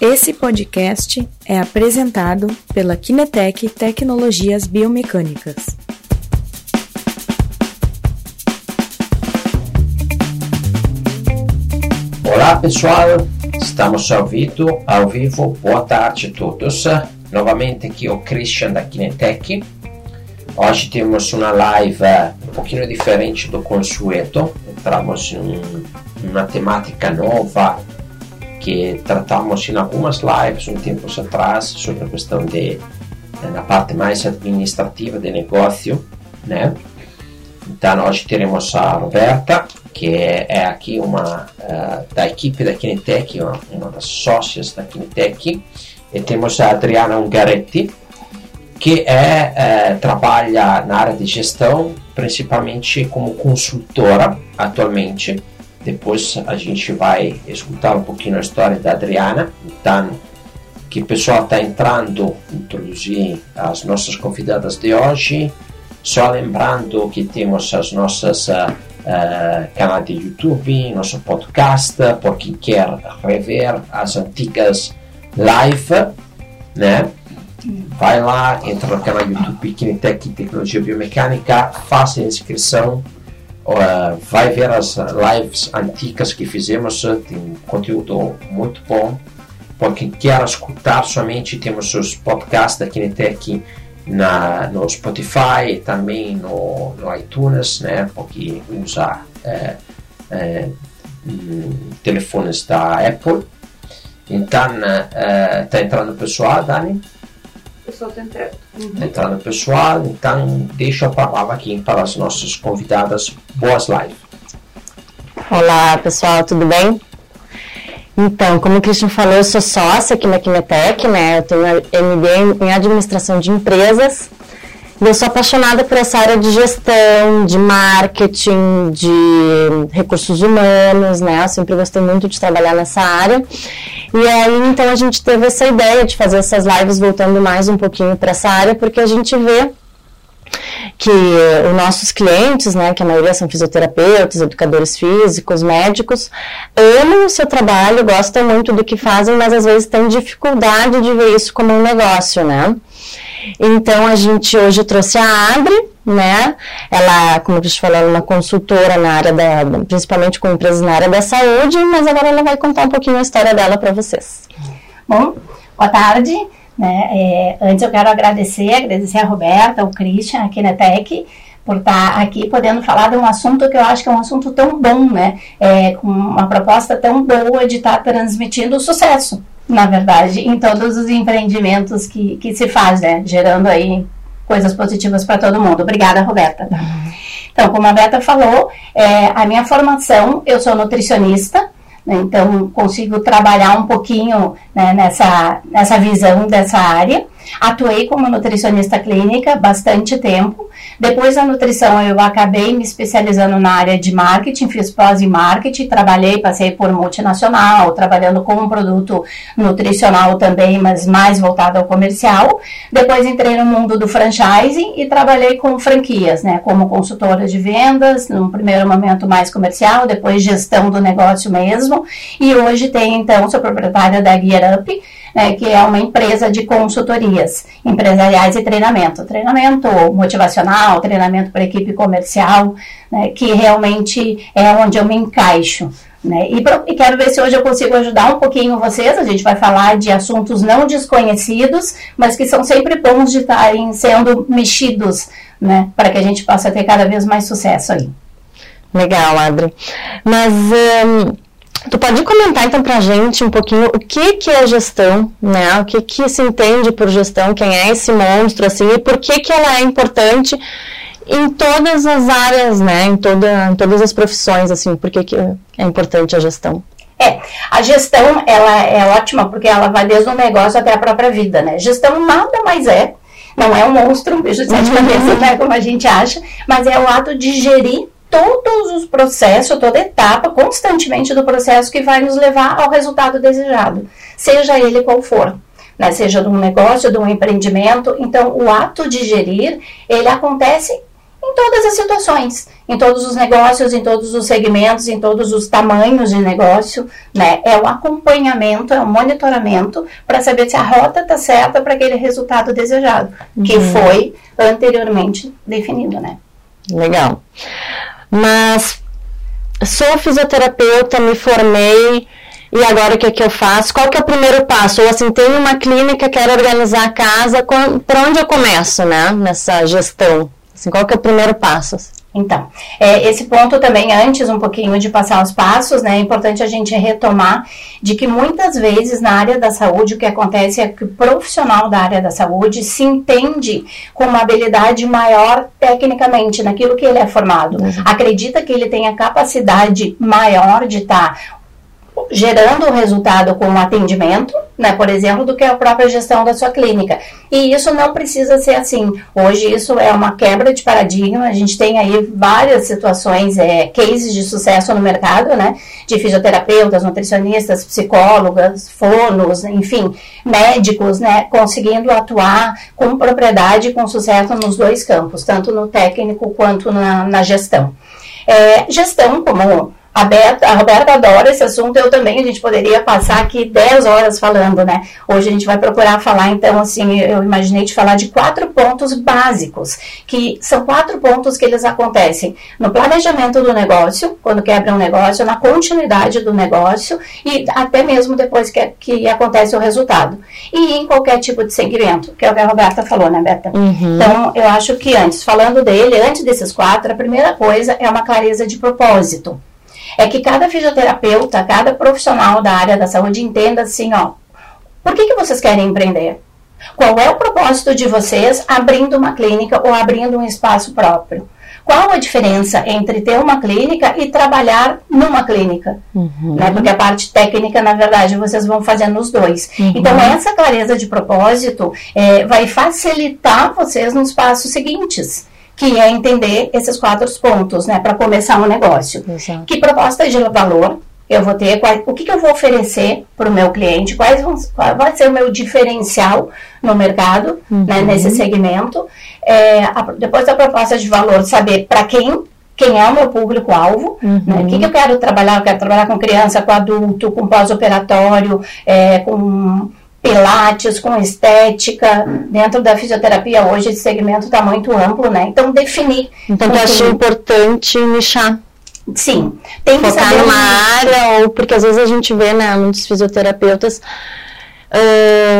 Esse podcast é apresentado pela Kinetec Tecnologias Biomecânicas. Olá pessoal, estamos ao vivo, ao vivo. Boa tarde a todos. Novamente aqui o Christian da Kinetec. Hoje temos uma live um pouquinho diferente do consueto. Entramos em uma temática nova que tratamos em algumas lives um tempo atrás sobre a questão de na parte mais administrativa de negócio, né? Então hoje teremos a Roberta, que é aqui uma uh, da equipe da Kinetec, uma, uma, das sócias da Kinetec, e temos a Adriana Ungaretti, que é, uh, trabalha na área de gestão, principalmente como consultora atualmente, depois a gente vai escutar um pouquinho a história da Adriana. Então, que o pessoal está entrando, introduzir as nossas convidadas de hoje. Só lembrando que temos as nossas uh, uh, canais de YouTube, nosso podcast, por quem quer rever as antigas live, né? Vai lá, entra no canal YouTube Kinetec Tecnologia Biomecânica, faça a inscrição, Uh, vai ver as lives antigas que fizemos, tem conteúdo muito bom. Para quem quer escutar somente, temos os podcasts da Kinetec na, no Spotify e também no, no iTunes, né, porque usa é, telefones da Apple. Então, está entrando pessoal, Dani? Pessoal está entrando. Uhum. Entrando pessoal, então deixa a palavra aqui para as nossas convidadas. Boas lives. Olá pessoal, tudo bem? Então, como o Christian falou, eu sou sócia aqui na Kinetec, né? Eu tenho MBA em administração de empresas eu sou apaixonada por essa área de gestão, de marketing, de recursos humanos, né? Eu sempre gostei muito de trabalhar nessa área. E aí, então, a gente teve essa ideia de fazer essas lives voltando mais um pouquinho para essa área, porque a gente vê que os nossos clientes, né, que a maioria são fisioterapeutas, educadores físicos, médicos, amam o seu trabalho, gostam muito do que fazem, mas às vezes têm dificuldade de ver isso como um negócio, né? Então a gente hoje trouxe a Adri, né? Ela, como eu te falei, é uma consultora na área da, principalmente com empresas na área da saúde, mas agora ela vai contar um pouquinho a história dela para vocês. Bom, boa tarde. Né? É, antes eu quero agradecer, agradecer a Roberta, o Christian, aqui na TEC, por estar aqui podendo falar de um assunto que eu acho que é um assunto tão bom, né? É, com uma proposta tão boa de estar transmitindo o sucesso, na verdade, em todos os empreendimentos que, que se faz, né? Gerando aí coisas positivas para todo mundo. Obrigada, Roberta. Então, como a Beta falou, é, a minha formação, eu sou nutricionista, né? então consigo trabalhar um pouquinho né, nessa, nessa visão dessa área. Atuei como nutricionista clínica bastante tempo. Depois da nutrição, eu acabei me especializando na área de marketing, fiz pós em marketing, trabalhei, passei por multinacional, trabalhando com um produto nutricional também, mas mais voltado ao comercial. Depois entrei no mundo do franchising e trabalhei com franquias, né, como consultora de vendas, num primeiro momento mais comercial, depois gestão do negócio mesmo. E hoje tenho, então, sou proprietária da Gear Up, né, que é uma empresa de consultorias empresariais e treinamento. Treinamento motivacional, treinamento para equipe comercial, né, que realmente é onde eu me encaixo. Né? E, e, quero ver se hoje eu consigo ajudar um pouquinho vocês. A gente vai falar de assuntos não desconhecidos, mas que são sempre bons de estarem sendo mexidos, né? Para que a gente possa ter cada vez mais sucesso aí. Legal, Adri. Mas um, Tu pode comentar então para a gente um pouquinho o que que é gestão, né? O que que se entende por gestão, quem é esse monstro assim e por que que ela é importante em todas as áreas, né? Em, toda, em todas as profissões, assim, por que que é importante a gestão? É, a gestão ela é ótima porque ela vai desde o negócio até a própria vida, né? Gestão nada mais é, não é um monstro, um bicho de sete cabeças, né? Como a gente acha, mas é o ato de gerir todos os processos, toda etapa, constantemente do processo que vai nos levar ao resultado desejado, seja ele qual for. Né, seja de um negócio, de um empreendimento. Então, o ato de gerir, ele acontece em todas as situações, em todos os negócios, em todos os segmentos, em todos os tamanhos de negócio, né? É o acompanhamento, é o monitoramento para saber se a rota está certa para aquele resultado desejado, uhum. que foi anteriormente definido, né? Legal. Mas sou fisioterapeuta, me formei e agora o que, é que eu faço? Qual que é o primeiro passo? Ou assim, tenho uma clínica, quero organizar a casa, para onde eu começo, né? Nessa gestão. Assim, qual que é o primeiro passo? Então, é, esse ponto também, antes um pouquinho de passar os passos, né, é importante a gente retomar de que muitas vezes na área da saúde o que acontece é que o profissional da área da saúde se entende com uma habilidade maior tecnicamente naquilo que ele é formado. Uhum. Acredita que ele tem a capacidade maior de estar tá gerando o resultado com o atendimento, né, por exemplo, do que a própria gestão da sua clínica. E isso não precisa ser assim. Hoje isso é uma quebra de paradigma. A gente tem aí várias situações, é, cases de sucesso no mercado, né, de fisioterapeutas, nutricionistas, psicólogas, fonos, enfim, médicos, né, conseguindo atuar com propriedade, com sucesso nos dois campos, tanto no técnico quanto na, na gestão. É, gestão, como a, Beta, a Roberta adora esse assunto, eu também, a gente poderia passar aqui 10 horas falando, né? Hoje a gente vai procurar falar, então, assim, eu imaginei de falar de quatro pontos básicos, que são quatro pontos que eles acontecem no planejamento do negócio, quando quebra um negócio, na continuidade do negócio e até mesmo depois que, que acontece o resultado. E em qualquer tipo de segmento, que é o que a Roberta falou, né, Beta? Uhum. Então, eu acho que antes, falando dele, antes desses quatro, a primeira coisa é uma clareza de propósito é que cada fisioterapeuta, cada profissional da área da saúde entenda assim, ó, por que, que vocês querem empreender? Qual é o propósito de vocês abrindo uma clínica ou abrindo um espaço próprio? Qual a diferença entre ter uma clínica e trabalhar numa clínica? Uhum. Né? Porque a parte técnica, na verdade, vocês vão fazer nos dois. Uhum. Então, essa clareza de propósito é, vai facilitar vocês nos passos seguintes que é entender esses quatro pontos, né, para começar um negócio. Exato. Que proposta de valor eu vou ter, o que, que eu vou oferecer para o meu cliente, quais vão, qual vai ser o meu diferencial no mercado, né, uhum. né, nesse segmento. É, a, depois da proposta de valor, saber para quem quem é o meu público-alvo, uhum. né? o que, que, eu quero trabalhar, eu quero trabalhar com criança, com adulto, com pós-operatório, é, com pilates, com estética. Dentro da fisioterapia hoje esse segmento está muito amplo, né? Então definir. Então eu acho importante nichar. Sim. Tem Focar que saber numa área, ou porque às vezes a gente vê, né, muitos fisioterapeutas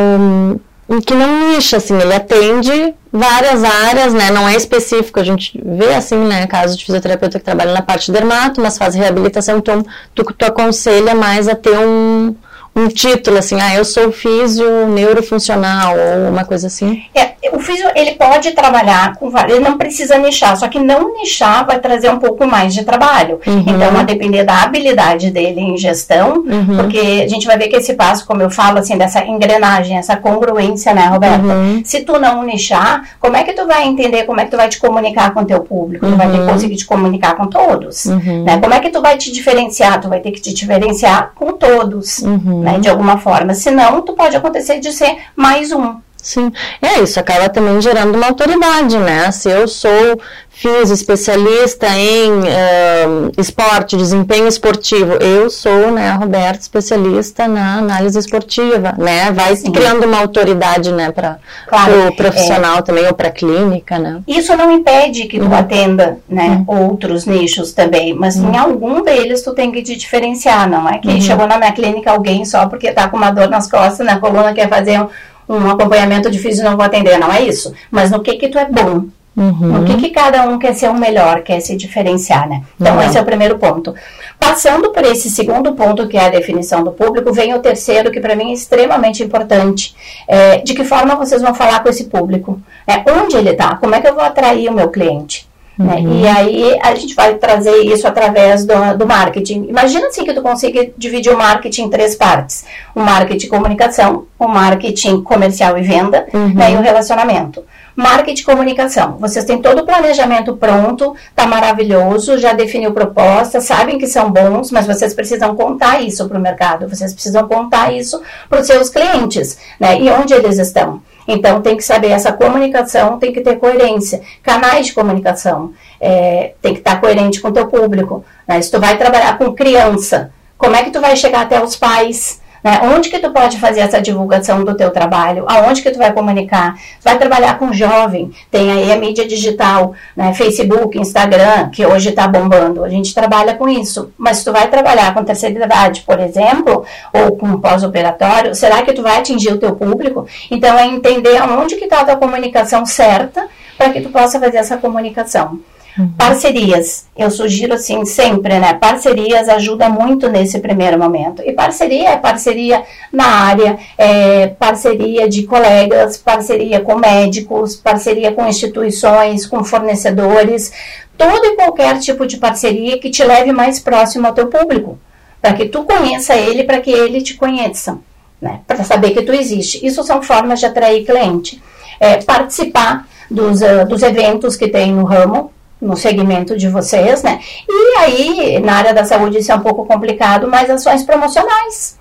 um, que não nicha, assim, ele atende várias áreas, né, não é específico, a gente vê assim, né, casos de fisioterapeuta que trabalha na parte dermato, mas faz reabilitação, então tu, tu aconselha mais a ter um, um título assim, ah, eu sou físio neurofuncional ou uma coisa assim? É, o físio ele pode trabalhar com vários, ele não precisa nichar, só que não nichar vai trazer um pouco mais de trabalho. Uhum. Então, a depender da habilidade dele em gestão, uhum. porque a gente vai ver que esse passo, como eu falo assim, dessa engrenagem, essa congruência, né, Roberta? Uhum. Se tu não nichar, como é que tu vai entender como é que tu vai te comunicar com o teu público? Tu vai ter que uhum. conseguir te comunicar com todos, uhum. né? Como é que tu vai te diferenciar? Tu vai ter que te diferenciar com todos, uhum. Né? De alguma forma. Senão, tu pode acontecer de ser mais um. Sim, é isso, acaba também gerando uma autoridade, né? Se eu sou fiz especialista em uh, esporte, desempenho esportivo, eu sou, né, a Roberta, especialista na análise esportiva, né? Vai Sim. criando uma autoridade, né, para claro, o profissional é. também ou para a clínica, né? Isso não impede que tu uhum. atenda, né, uhum. outros nichos também, mas uhum. em algum deles tu tem que te diferenciar, não é que uhum. chegou na minha clínica alguém só porque tá com uma dor nas costas, na coluna quer fazer um um acompanhamento difícil não vou atender, não é isso. Mas no que que tu é bom? Uhum. No que, que cada um quer ser o melhor, quer se diferenciar, né? Então, uhum. esse é o primeiro ponto. Passando por esse segundo ponto, que é a definição do público, vem o terceiro, que para mim é extremamente importante. É, de que forma vocês vão falar com esse público? É, onde ele está? Como é que eu vou atrair o meu cliente? Né? Uhum. E aí a gente vai trazer isso através do, do marketing. Imagina assim que tu consiga dividir o marketing em três partes: o marketing comunicação, o marketing comercial e venda uhum. né, e o relacionamento. Marketing e comunicação. Vocês têm todo o planejamento pronto, tá maravilhoso, já definiu proposta, sabem que são bons, mas vocês precisam contar isso para o mercado, vocês precisam contar isso para os seus clientes, né? E onde eles estão. Então, tem que saber essa comunicação, tem que ter coerência. Canais de comunicação, é, tem que estar coerente com o teu público. Né? Se tu vai trabalhar com criança, como é que tu vai chegar até os pais? Né? Onde que tu pode fazer essa divulgação do teu trabalho? Aonde que tu vai comunicar? Tu vai trabalhar com jovem, tem aí a mídia digital, né? Facebook, Instagram, que hoje está bombando. A gente trabalha com isso. Mas tu vai trabalhar com terceira idade, por exemplo, ou com pós-operatório, será que tu vai atingir o teu público? Então é entender aonde que está a tua comunicação certa para que tu possa fazer essa comunicação. Uhum. Parcerias, eu sugiro assim sempre, né? Parcerias ajuda muito nesse primeiro momento. E parceria é parceria na área, é parceria de colegas, parceria com médicos, parceria com instituições, com fornecedores, todo e qualquer tipo de parceria que te leve mais próximo ao teu público, para que tu conheça ele, para que ele te conheça, né? Para saber que tu existe. Isso são formas de atrair cliente. É, participar dos, uh, dos eventos que tem no ramo, no segmento de vocês, né? E aí, na área da saúde, isso é um pouco complicado, mas ações promocionais.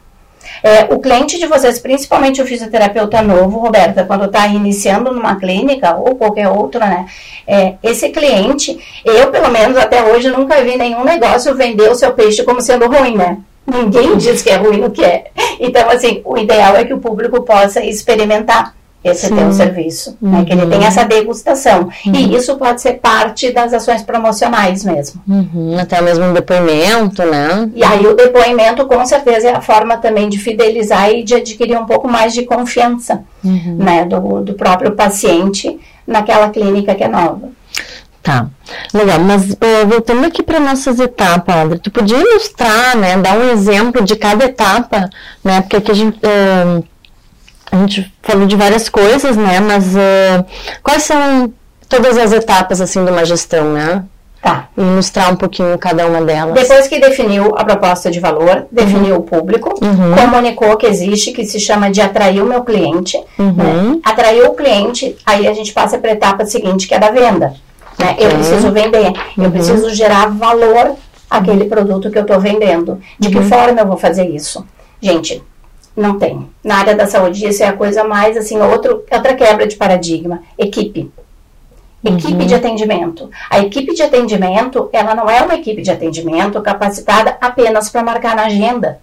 É, o cliente de vocês, principalmente o fisioterapeuta novo, Roberta, quando está iniciando numa clínica ou qualquer outra, né? É, esse cliente, eu pelo menos até hoje nunca vi nenhum negócio vender o seu peixe como sendo ruim, né? Ninguém diz que é ruim no que é. Então, assim, o ideal é que o público possa experimentar esse teu serviço, uhum. né, que ele tem essa degustação. Uhum. E isso pode ser parte das ações promocionais mesmo. Uhum. Até mesmo um depoimento, né? E aí o depoimento com certeza é a forma também de fidelizar e de adquirir um pouco mais de confiança uhum. né, do, do próprio paciente naquela clínica que é nova. Tá, legal. Mas uh, voltando aqui para nossas etapas, André, tu podia ilustrar, né, dar um exemplo de cada etapa, né, porque aqui a gente... Uh, a gente falou de várias coisas, né? Mas uh, quais são todas as etapas assim de uma gestão, né? Tá. E mostrar um pouquinho cada uma delas. Depois que definiu a proposta de valor, definiu uhum. o público, uhum. comunicou que existe, que se chama de atrair o meu cliente. Uhum. Né? Atraiu o cliente, aí a gente passa para a etapa seguinte, que é da venda. Né? Eu preciso vender, eu uhum. preciso gerar valor àquele produto que eu estou vendendo. De que uhum. forma eu vou fazer isso? Gente, não tem. Na área da saúde, isso é a coisa mais, assim, outro, outra quebra de paradigma. Equipe. Equipe uhum. de atendimento. A equipe de atendimento, ela não é uma equipe de atendimento capacitada apenas para marcar na agenda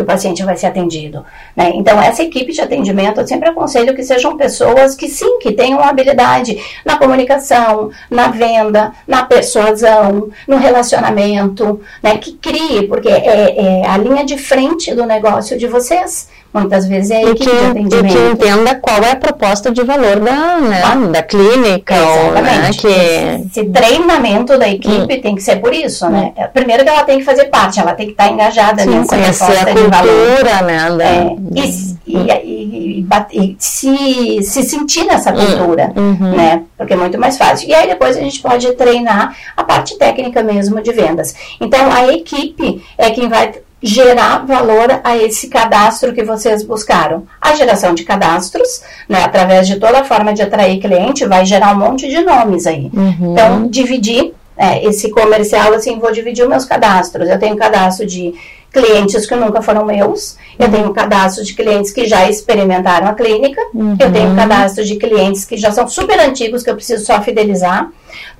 que o paciente vai ser atendido. Né? Então, essa equipe de atendimento, eu sempre aconselho que sejam pessoas que sim, que tenham habilidade na comunicação, na venda, na persuasão, no relacionamento, né? que crie, porque é, é a linha de frente do negócio de vocês. Muitas vezes é a equipe que, de atendimento. E que entenda qual é a proposta de valor da, né, ah, da clínica. Exatamente. Ou, né, que... Esse treinamento da equipe hum. tem que ser por isso, hum. né? Primeiro que ela tem que fazer parte, ela tem que estar engajada Sim, nessa proposta a de valor. Né, da... é, e, e, e, e, se, se sentir nessa hum, cultura, uhum. né? Porque é muito mais fácil. E aí depois a gente pode treinar a parte técnica mesmo de vendas. Então a equipe é quem vai gerar valor a esse cadastro que vocês buscaram. A geração de cadastros, né, através de toda a forma de atrair cliente, vai gerar um monte de nomes aí. Uhum. Então, dividir é, esse comercial, assim, vou dividir os meus cadastros. Eu tenho cadastro de clientes que nunca foram meus, eu uhum. tenho cadastro de clientes que já experimentaram a clínica, uhum. eu tenho cadastro de clientes que já são super antigos, que eu preciso só fidelizar.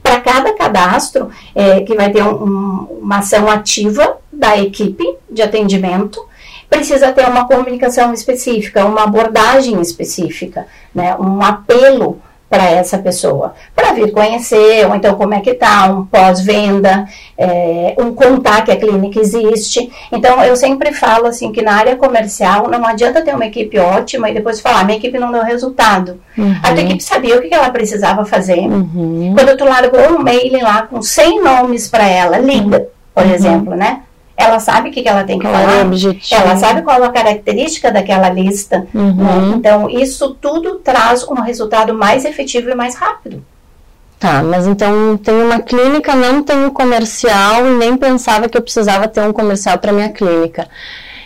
Para cada cadastro, é, que vai ter um, um, uma ação ativa da equipe de atendimento, precisa ter uma comunicação específica, uma abordagem específica, né, um apelo para essa pessoa, para vir conhecer, ou então como é que tá, um pós-venda, é, um contar que a clínica existe. Então, eu sempre falo assim que na área comercial não adianta ter uma equipe ótima e depois falar, minha equipe não deu resultado. Uhum. A tua equipe sabia o que ela precisava fazer. Uhum. Quando tu largou um mail lá com 100 nomes para ela, liga, por uhum. exemplo, né? Ela sabe o que, que ela tem que qual falar, é ela sabe qual é a característica daquela lista. Uhum. Né? Então, isso tudo traz um resultado mais efetivo e mais rápido. Tá, mas então tem uma clínica, não tem um comercial e nem pensava que eu precisava ter um comercial para minha clínica.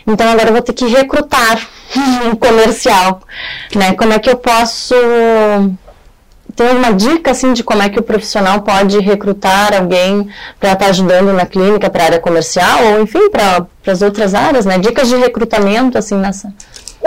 Então agora eu vou ter que recrutar um comercial, né? Como é que eu posso tem uma dica assim de como é que o profissional pode recrutar alguém para estar tá ajudando na clínica para a área comercial ou enfim para as outras áreas, né? Dicas de recrutamento assim nessa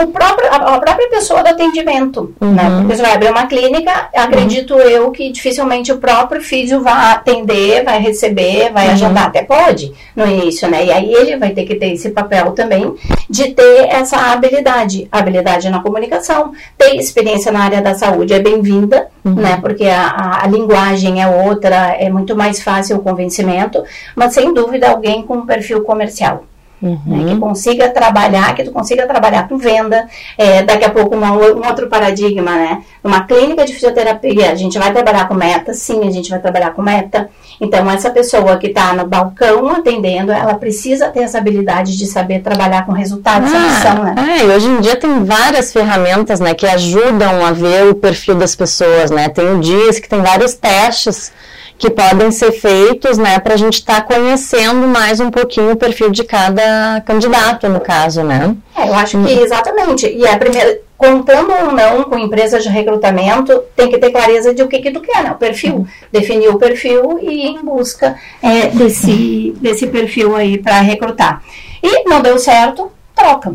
o próprio, a, própria pessoa do atendimento, uhum. né? Porque você vai abrir uma clínica, acredito uhum. eu que dificilmente o próprio físico vai atender, vai receber, vai uhum. agendar, até pode no início, né? E aí ele vai ter que ter esse papel também de ter essa habilidade, habilidade na comunicação, ter experiência na área da saúde é bem-vinda, uhum. né? Porque a, a, a linguagem é outra, é muito mais fácil o convencimento, mas sem dúvida alguém com um perfil comercial. Uhum. Né, que consiga trabalhar, que tu consiga trabalhar com venda. É, daqui a pouco uma, um outro paradigma, né? Uma clínica de fisioterapia, a gente vai trabalhar com meta, sim, a gente vai trabalhar com meta. Então, essa pessoa que está no balcão atendendo, ela precisa ter essa habilidade de saber trabalhar com resultados, ah, né? É, e hoje em dia tem várias ferramentas, né, que ajudam a ver o perfil das pessoas, né? Tem o DIS, que tem vários testes que podem ser feitos, né, para a gente estar tá conhecendo mais um pouquinho o perfil de cada candidato, no caso, né? É, eu acho que exatamente. E a primeira, contando ou não com empresas de recrutamento, tem que ter clareza de o que, que tu quer, né? O perfil. Definir o perfil e ir em busca é, desse, desse perfil aí para recrutar. E não deu certo, troca.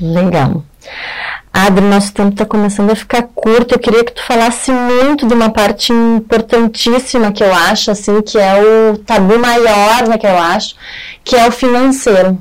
Legal. Adri, nosso tempo está começando a ficar curto. Eu queria que tu falasse muito de uma parte importantíssima que eu acho, assim, que é o tabu maior, né, que eu acho, que é o financeiro.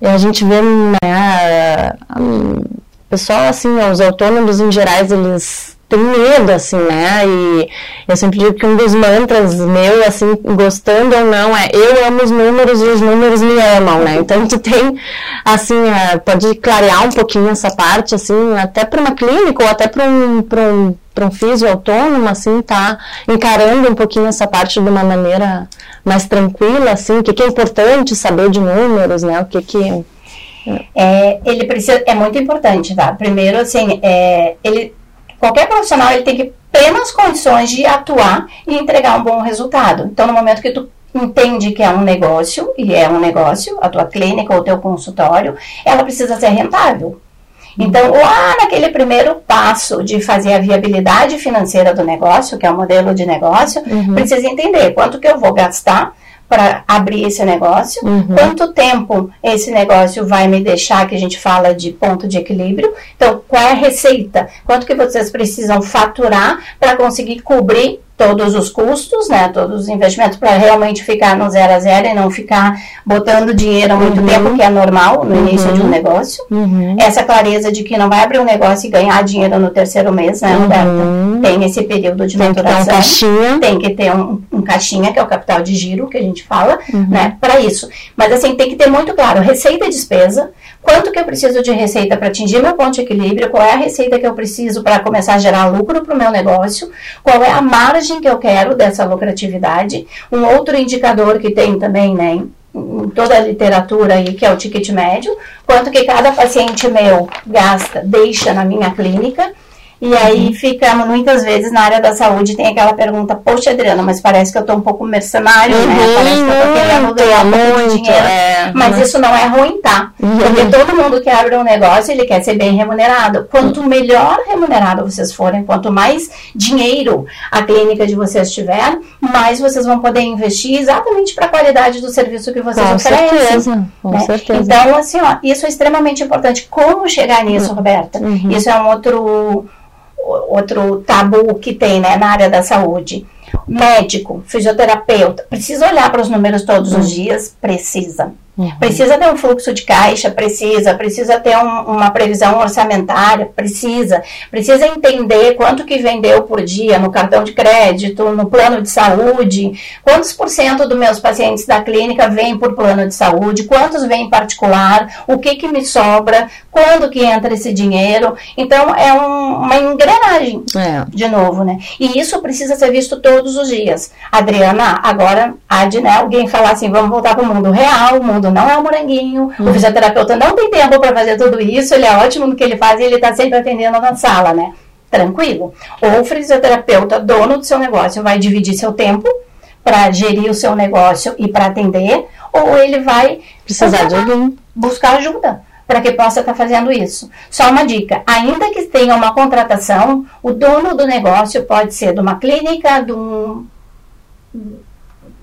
E a gente vê, né, o pessoal, assim, os autônomos em gerais, eles tem medo, assim, né? E eu sempre digo que um dos mantras meu, assim, gostando ou não, é eu amo os números e os números me amam, né? Então, tu tem, assim, é, pode clarear um pouquinho essa parte, assim, até para uma clínica ou até para um, para um, para um físio autônomo, assim, tá encarando um pouquinho essa parte de uma maneira mais tranquila, assim, o que, que é importante saber de números, né? O que que... É, ele precisa, é muito importante, tá? Primeiro, assim, é, ele Qualquer profissional ele tem que plenas condições de atuar e entregar um bom resultado. Então, no momento que tu entende que é um negócio, e é um negócio, a tua clínica ou o teu consultório, ela precisa ser rentável. Então, lá naquele primeiro passo de fazer a viabilidade financeira do negócio, que é o modelo de negócio, uhum. precisa entender quanto que eu vou gastar para abrir esse negócio, uhum. quanto tempo esse negócio vai me deixar, que a gente fala de ponto de equilíbrio. Então, qual é a receita? Quanto que vocês precisam faturar para conseguir cobrir todos os custos, né, todos os investimentos para realmente ficar no zero a zero e não ficar botando dinheiro há muito uhum. tempo, que é normal no uhum. início de um negócio. Uhum. Essa clareza de que não vai abrir um negócio e ganhar dinheiro no terceiro mês, né, Roberta? Uhum. Tem esse período de tem maturação. Que ter um caixinha. Tem que ter um, um, caixinha, que é o capital de giro, que a gente fala, uhum. né, para isso. Mas assim, tem que ter muito claro, receita e despesa, quanto que eu preciso de receita para atingir meu ponto de equilíbrio, qual é a receita que eu preciso para começar a gerar lucro para o meu negócio, qual é a margem que eu quero dessa lucratividade. Um outro indicador que tem também, né, em toda a literatura aí, que é o ticket médio, quanto que cada paciente meu gasta, deixa na minha clínica, e aí uhum. fica, muitas vezes, na área da saúde, tem aquela pergunta, poxa, Adriana, mas parece que eu estou um pouco mercenário, né? uhum, né? Parece que eu tô querendo ganhar muito dinheiro. É, mas uhum. isso não é ruim, tá? Uhum. Porque todo mundo que abre um negócio, ele quer ser bem remunerado. Quanto melhor remunerado vocês forem, quanto mais dinheiro a clínica de vocês tiver, mais vocês vão poder investir exatamente para a qualidade do serviço que vocês com oferecem. Certeza, com né? certeza. Então, assim, ó, isso é extremamente importante. Como chegar nisso, uhum. Roberta? Isso é um outro outro tabu que tem né, na área da saúde. Médico, fisioterapeuta, precisa olhar para os números todos os dias? Precisa. Uhum. Precisa ter um fluxo de caixa? Precisa. Precisa ter um, uma previsão orçamentária? Precisa. Precisa entender quanto que vendeu por dia no cartão de crédito, no plano de saúde, quantos por cento dos meus pacientes da clínica vêm por plano de saúde, quantos vêm em particular, o que que me sobra, quando que entra esse dinheiro. Então, é um, uma engrenagem, é. de novo, né? E isso precisa ser visto todos os dias. Adriana, agora há de né, alguém falar assim, vamos voltar para o mundo real, o mundo não é um moranguinho, uhum. o fisioterapeuta não tem tempo para fazer tudo isso, ele é ótimo no que ele faz e ele está sempre atendendo na sala, né? Tranquilo. Ou o fisioterapeuta, dono do seu negócio, vai dividir seu tempo para gerir o seu negócio e para atender, ou ele vai precisar de alguém buscar ajuda para que possa estar tá fazendo isso. Só uma dica: ainda que tenha uma contratação, o dono do negócio pode ser de uma clínica, de um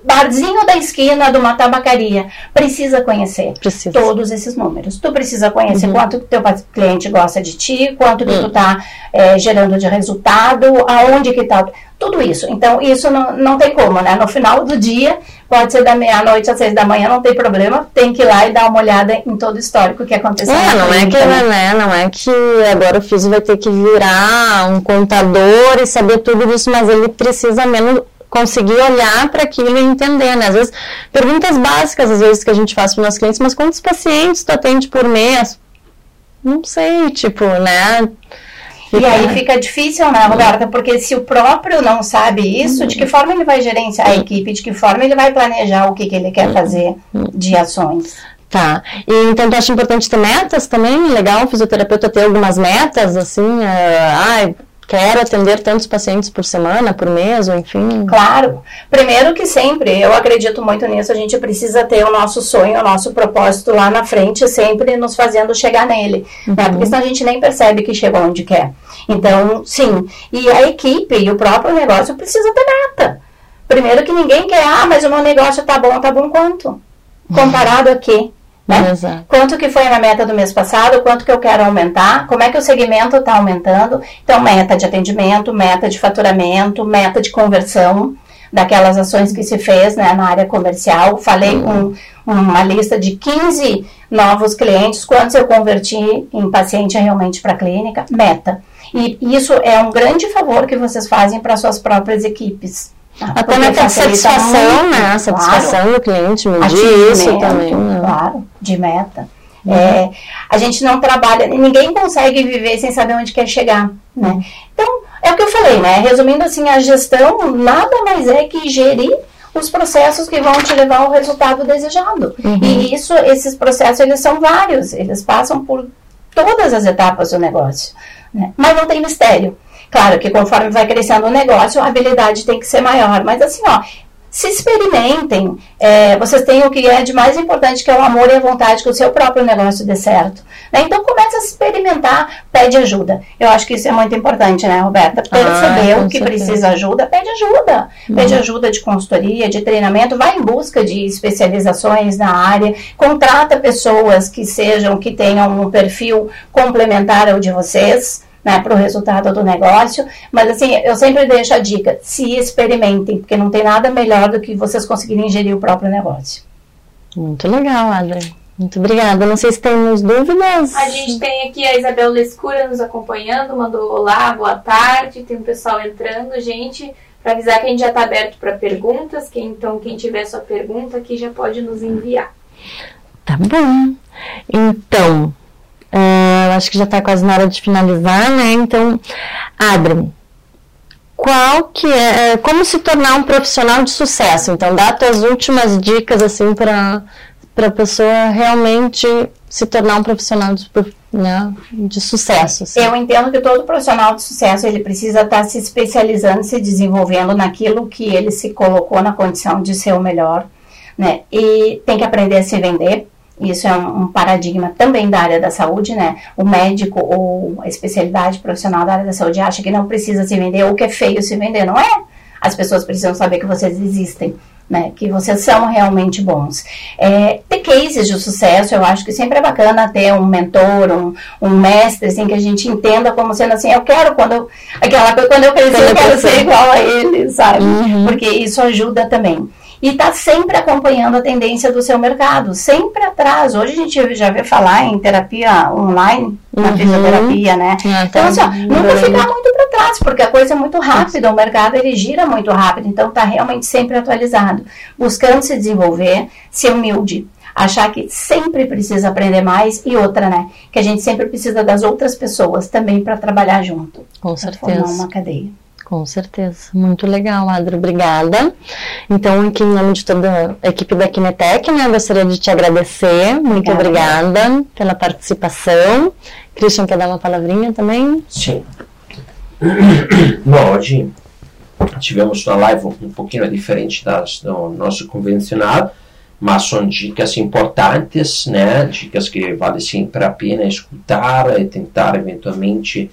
barzinho da esquina de uma tabacaria. Precisa conhecer precisa. todos esses números. Tu precisa conhecer uhum. quanto teu cliente gosta de ti, quanto que uhum. tu está é, gerando de resultado, aonde que está tudo isso. Então, isso não, não tem como, né? No final do dia, pode ser da meia-noite às seis da manhã, não tem problema, tem que ir lá e dar uma olhada em todo o histórico que aconteceu. É, não é que, né, não é que agora o físico vai ter que virar um contador e saber tudo disso, mas ele precisa menos conseguir olhar para aquilo e entender, né? Às vezes, perguntas básicas, às vezes, que a gente faz para os nossos clientes, mas quantos pacientes tu atende por mês? Não sei, tipo, né? E aí fica difícil, né, Roberta? Porque se o próprio não sabe isso, de que forma ele vai gerenciar a equipe, de que forma ele vai planejar o que, que ele quer fazer de ações? Tá. E então tu acha importante ter metas também? Legal o fisioterapeuta ter algumas metas, assim, uh, ah, quero atender tantos pacientes por semana, por mês, ou enfim? Claro. Primeiro que sempre, eu acredito muito nisso, a gente precisa ter o nosso sonho, o nosso propósito lá na frente, sempre nos fazendo chegar nele. Né? Uhum. Né? Porque senão a gente nem percebe que chegou onde quer. Então, sim. E a equipe e o próprio negócio precisa ter meta. Primeiro que ninguém quer, ah, mas o meu negócio tá bom, tá bom quanto? Comparado a quê? Né? Exato. Quanto que foi a meta do mês passado, quanto que eu quero aumentar, como é que o segmento está aumentando. Então, meta de atendimento, meta de faturamento, meta de conversão daquelas ações que se fez né, na área comercial. Falei com uma lista de 15 novos clientes, quantos eu converti em paciente realmente para a clínica, meta. E isso é um grande favor que vocês fazem para suas próprias equipes. Até na satisfação, né? A satisfação claro, do cliente, medir isso também. Né? Claro, de meta. Uhum. É, a gente não trabalha, ninguém consegue viver sem saber onde quer chegar, né? Então, é o que eu falei, né? Resumindo assim, a gestão nada mais é que gerir os processos que vão te levar ao resultado desejado. Uhum. E isso, esses processos, eles são vários, eles passam por todas as etapas do negócio, né? Mas não tem mistério. Claro que conforme vai crescendo o negócio, a habilidade tem que ser maior. Mas assim, ó, se experimentem. É, vocês têm o que é de mais importante, que é o amor e a vontade que o seu próprio negócio dê certo. Né? Então comece a experimentar, pede ajuda. Eu acho que isso é muito importante, né, Roberta? Ah, Percebeu ah, que certeza. precisa ajuda, pede ajuda. Uhum. Pede ajuda de consultoria, de treinamento, vai em busca de especializações na área, contrata pessoas que sejam, que tenham um perfil complementar ao de vocês né, para o resultado do negócio. Mas assim, eu sempre deixo a dica: se experimentem, porque não tem nada melhor do que vocês conseguirem gerir o próprio negócio. Muito legal, Adri. Muito obrigada. Não sei se temos dúvidas. A gente tem aqui a Isabel Lescura nos acompanhando, mandou olá, boa tarde. Tem um pessoal entrando, gente, para avisar que a gente já está aberto para perguntas. Que, então, quem tiver sua pergunta aqui já pode nos enviar. Tá bom. Então, Uh, acho que já está quase na hora de finalizar, né? Então, Adri, qual que é, é, como se tornar um profissional de sucesso? Então, dá tuas últimas dicas assim para para a pessoa realmente se tornar um profissional de, né, de sucesso. Assim. Eu entendo que todo profissional de sucesso ele precisa estar tá se especializando, se desenvolvendo naquilo que ele se colocou na condição de ser o melhor, né? E tem que aprender a se vender isso é um, paradigma também da área da saúde, né? O médico ou a especialidade profissional da área da saúde acha que não precisa se vender ou que é feio se vender. Não é. As pessoas precisam saber que vocês existem. Né, que vocês são realmente bons. É, ter cases de sucesso, eu acho que sempre é bacana ter um mentor, um, um mestre, assim, que a gente entenda como sendo assim, eu quero quando eu, aquela quando eu crescer, eu quero ser igual a ele, sabe? Uhum. Porque isso ajuda também e está sempre acompanhando a tendência do seu mercado, sempre atrás. Hoje a gente já vê falar em terapia online, na uhum. fisioterapia, né? Ah, então, tá. assim, ó, nunca ficar muito para trás, porque a coisa é muito rápida, o mercado ele gira muito rápido, então está realmente sempre atualizado, buscando se desenvolver, ser humilde, achar que sempre precisa aprender mais e outra, né? Que a gente sempre precisa das outras pessoas também para trabalhar junto. Com certeza. Formar uma cadeia. Com certeza. Muito legal, Adri. Obrigada. Então, aqui em nome de toda a equipe da Kinetec, né, gostaria de te agradecer. Muito obrigada, obrigada pela participação. Christian, quer dar uma palavrinha também? Sim. Bom, hoje tivemos uma live um pouquinho diferente das, do nosso convencional, mas são dicas importantes, né? Dicas que vale sempre a pena escutar e tentar eventualmente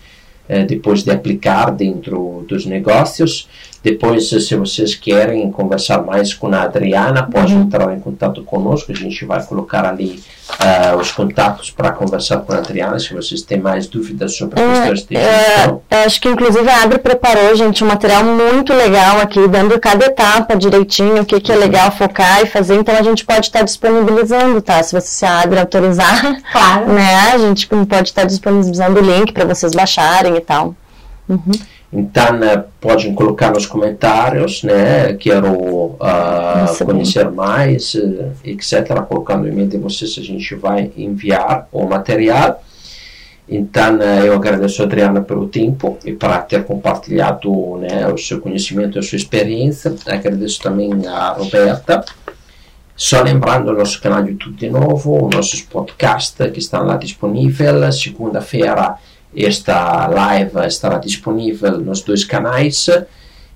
depois de aplicar dentro dos negócios. Depois, se vocês querem conversar mais com a Adriana, pode uhum. entrar em contato conosco. A gente vai colocar ali uh, os contatos para conversar com a Adriana, se vocês têm mais dúvidas sobre é, questões de gestão. É, acho que, inclusive, a Adri preparou, gente, um material muito legal aqui, dando cada etapa direitinho, o que, que é uhum. legal focar e fazer. Então, a gente pode estar disponibilizando, tá? Se você se a Adri autorizar, claro. né? A gente pode estar disponibilizando o link para vocês baixarem e tal. Uhum. Então, né, podem colocar nos comentários, né? Quero uh, conhecer mais, uh, etc. Colocando em mente vocês, a gente vai enviar o material. Então, eu agradeço a Adriana pelo tempo e para ter compartilhado né, o seu conhecimento e a sua experiência. Agradeço também a Roberta. Só lembrando o nosso canal de YouTube de novo, os nossos podcasts que estão lá disponíveis. Segunda-feira esta live estará disponível nos dois canais.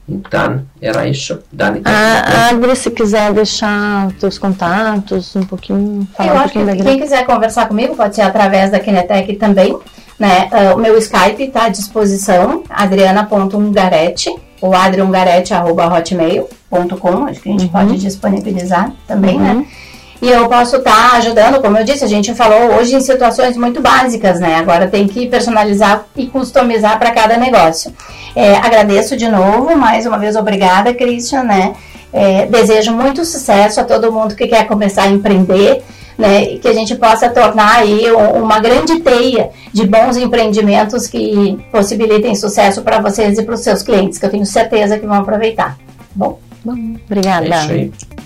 Então, era isso. Dani, ah, Adri, se quiser deixar os contatos, um pouquinho, falar Eu um pouquinho acho que quem quiser conversar comigo pode ser através da Kinetec também. Né? Uh, o meu Skype está à disposição, adriana.ungarete, ou adriungarete.hotmail.com, acho que a gente uhum. pode disponibilizar também, né? uhum. né? E eu posso estar tá ajudando, como eu disse, a gente falou hoje em situações muito básicas, né? Agora tem que personalizar e customizar para cada negócio. É, agradeço de novo, mais uma vez, obrigada, Christian, né? É, desejo muito sucesso a todo mundo que quer começar a empreender, né? E que a gente possa tornar aí uma grande teia de bons empreendimentos que possibilitem sucesso para vocês e para os seus clientes, que eu tenho certeza que vão aproveitar. Bom, Bom obrigada. É